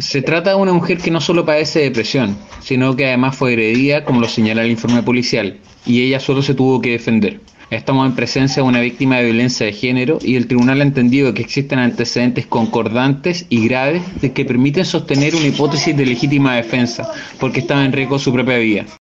Se trata de una mujer que no solo padece depresión, sino que además fue agredida, como lo señala el informe policial, y ella solo se tuvo que defender. Estamos en presencia de una víctima de violencia de género y el tribunal ha entendido que existen antecedentes concordantes y graves de que permiten sostener una hipótesis de legítima defensa, porque estaba en riesgo su propia vida.